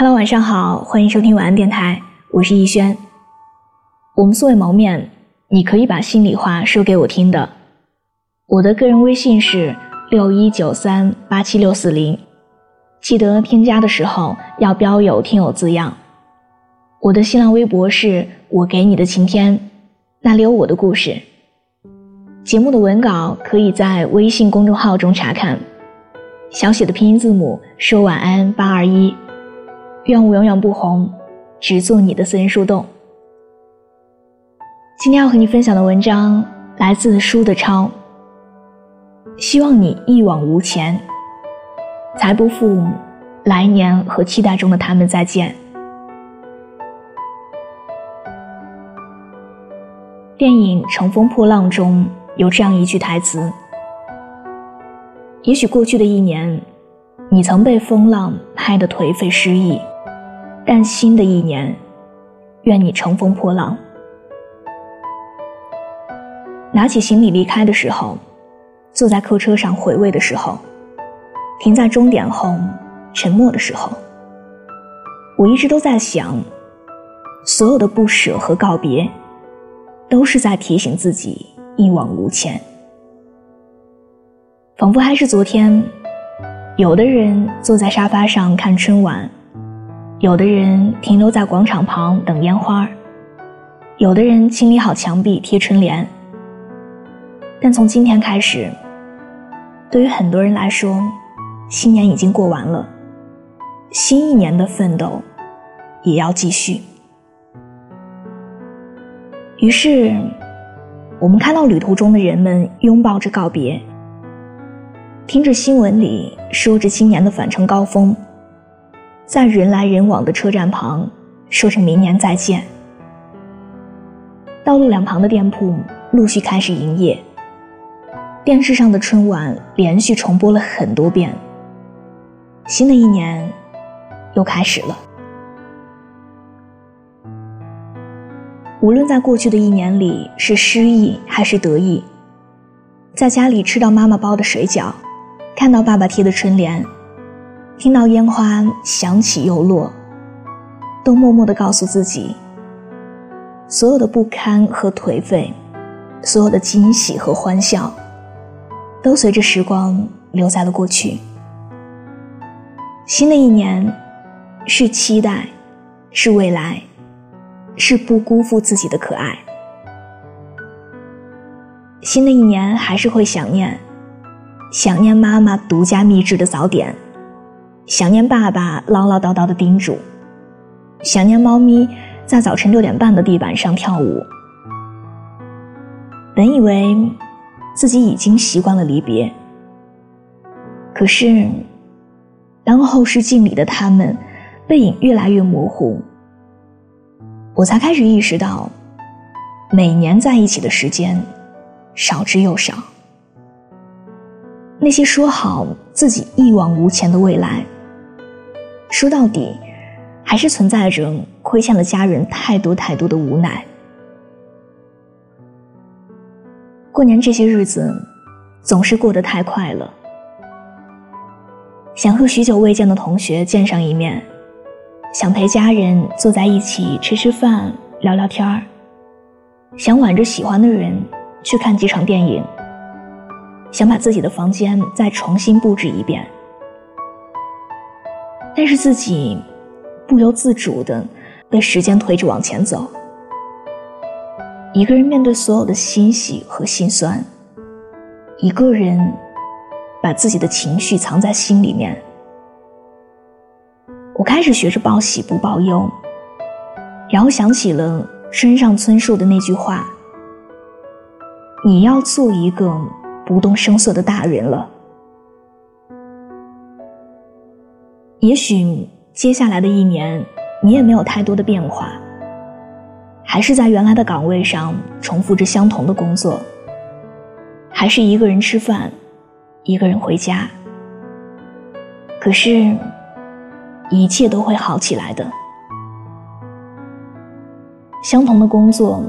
Hello，晚上好，欢迎收听晚安电台，我是逸轩。我们素未谋面，你可以把心里话说给我听的。我的个人微信是六一九三八七六四零，记得添加的时候要标有听友字样。我的新浪微博是我给你的晴天，那里有我的故事。节目的文稿可以在微信公众号中查看，小写的拼音字母说晚安八二一。愿我永远不红，只做你的私人树洞。今天要和你分享的文章来自书的超。希望你一往无前，才不负来年和期待中的他们再见。电影《乘风破浪》中有这样一句台词：也许过去的一年，你曾被风浪拍得颓废失意。但新的一年，愿你乘风破浪。拿起行李离开的时候，坐在客车上回味的时候，停在终点后沉默的时候，我一直都在想，所有的不舍和告别，都是在提醒自己一往无前。仿佛还是昨天，有的人坐在沙发上看春晚。有的人停留在广场旁等烟花，有的人清理好墙壁贴春联。但从今天开始，对于很多人来说，新年已经过完了，新一年的奋斗也要继续。于是，我们看到旅途中的人们拥抱着告别，听着新闻里说着今年的返程高峰。在人来人往的车站旁，说着明年再见。道路两旁的店铺陆续开始营业。电视上的春晚连续重播了很多遍。新的一年又开始了。无论在过去的一年里是失意还是得意，在家里吃到妈妈包的水饺，看到爸爸贴的春联。听到烟花响起又落，都默默地告诉自己：所有的不堪和颓废，所有的惊喜和欢笑，都随着时光留在了过去。新的一年，是期待，是未来，是不辜负自己的可爱。新的一年还是会想念，想念妈妈独家秘制的早点。想念爸爸唠唠叨叨的叮嘱，想念猫咪在早晨六点半的地板上跳舞。本以为自己已经习惯了离别，可是当后视镜里的他们背影越来越模糊，我才开始意识到，每年在一起的时间少之又少。那些说好自己一往无前的未来。说到底，还是存在着亏欠了家人太多太多的无奈。过年这些日子，总是过得太快了。想和许久未见的同学见上一面，想陪家人坐在一起吃吃饭、聊聊天儿，想挽着喜欢的人去看几场电影，想把自己的房间再重新布置一遍。但是自己不由自主的被时间推着往前走，一个人面对所有的欣喜和心酸，一个人把自己的情绪藏在心里面。我开始学着报喜不报忧，然后想起了村上春树的那句话：“你要做一个不动声色的大人了。”也许接下来的一年，你也没有太多的变化，还是在原来的岗位上重复着相同的工作，还是一个人吃饭，一个人回家。可是，一切都会好起来的。相同的工作，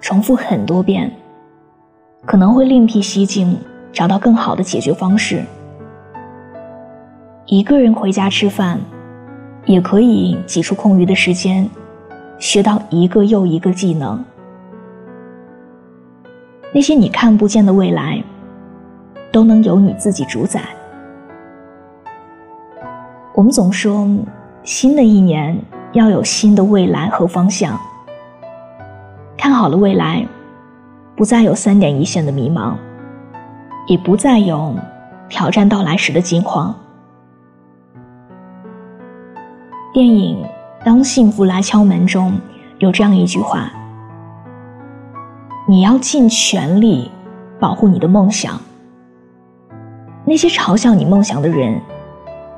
重复很多遍，可能会另辟蹊径，找到更好的解决方式。一个人回家吃饭，也可以挤出空余的时间，学到一个又一个技能。那些你看不见的未来，都能由你自己主宰。我们总说，新的一年要有新的未来和方向。看好了未来，不再有三点一线的迷茫，也不再有挑战到来时的惊慌。电影《当幸福来敲门》中有这样一句话：“你要尽全力保护你的梦想。那些嘲笑你梦想的人，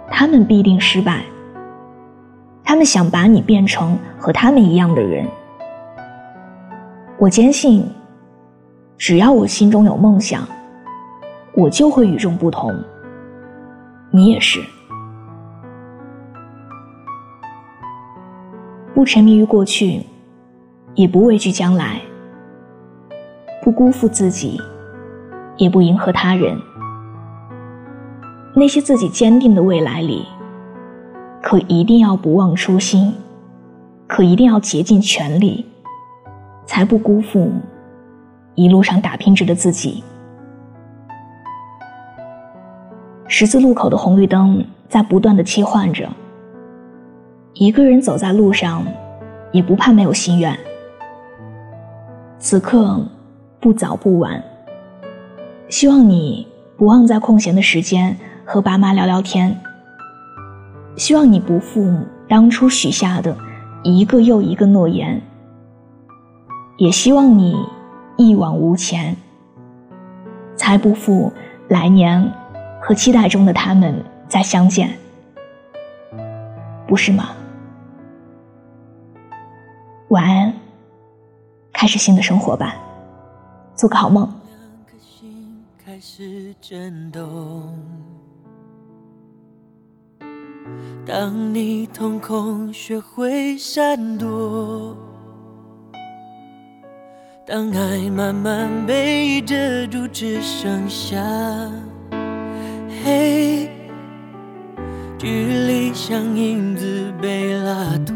他们必定失败。他们想把你变成和他们一样的人。我坚信，只要我心中有梦想，我就会与众不同。你也是。”不沉迷于过去，也不畏惧将来；不辜负自己，也不迎合他人。那些自己坚定的未来里，可一定要不忘初心，可一定要竭尽全力，才不辜负一路上打拼着的自己。十字路口的红绿灯在不断的切换着。一个人走在路上，也不怕没有心愿。此刻不早不晚，希望你不忘在空闲的时间和爸妈聊聊天。希望你不负当初许下的一个又一个诺言，也希望你一往无前，才不负来年和期待中的他们再相见，不是吗？晚安，开始新的生活吧，做个好梦。两颗心开始震动，当你瞳孔学会闪躲，当爱慢慢被遮住，只剩下黑，距离像影子被拉脱。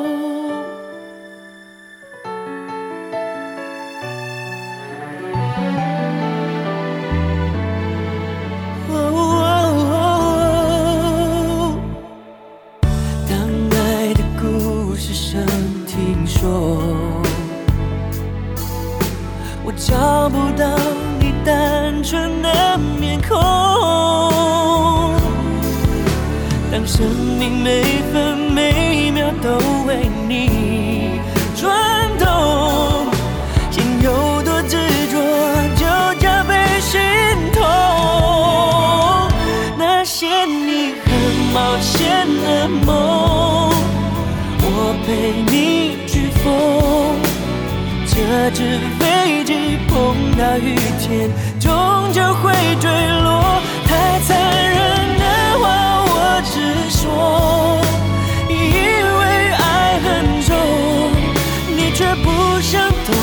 生命每分每秒都为你转动，心有多执着就加倍心痛。那些你很冒险的梦，我陪你去疯，这只飞机。碰到雨天，终究会坠落。太残忍说，因为爱很重，你却不想懂，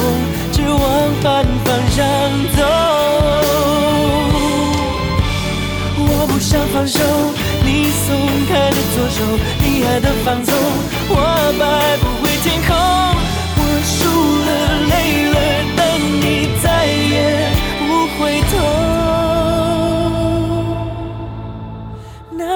只往反方向走。我不想放手，你松开的左手，你爱的放纵，我摆不回天空，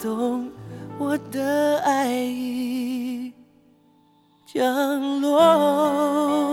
懂我的爱已降落。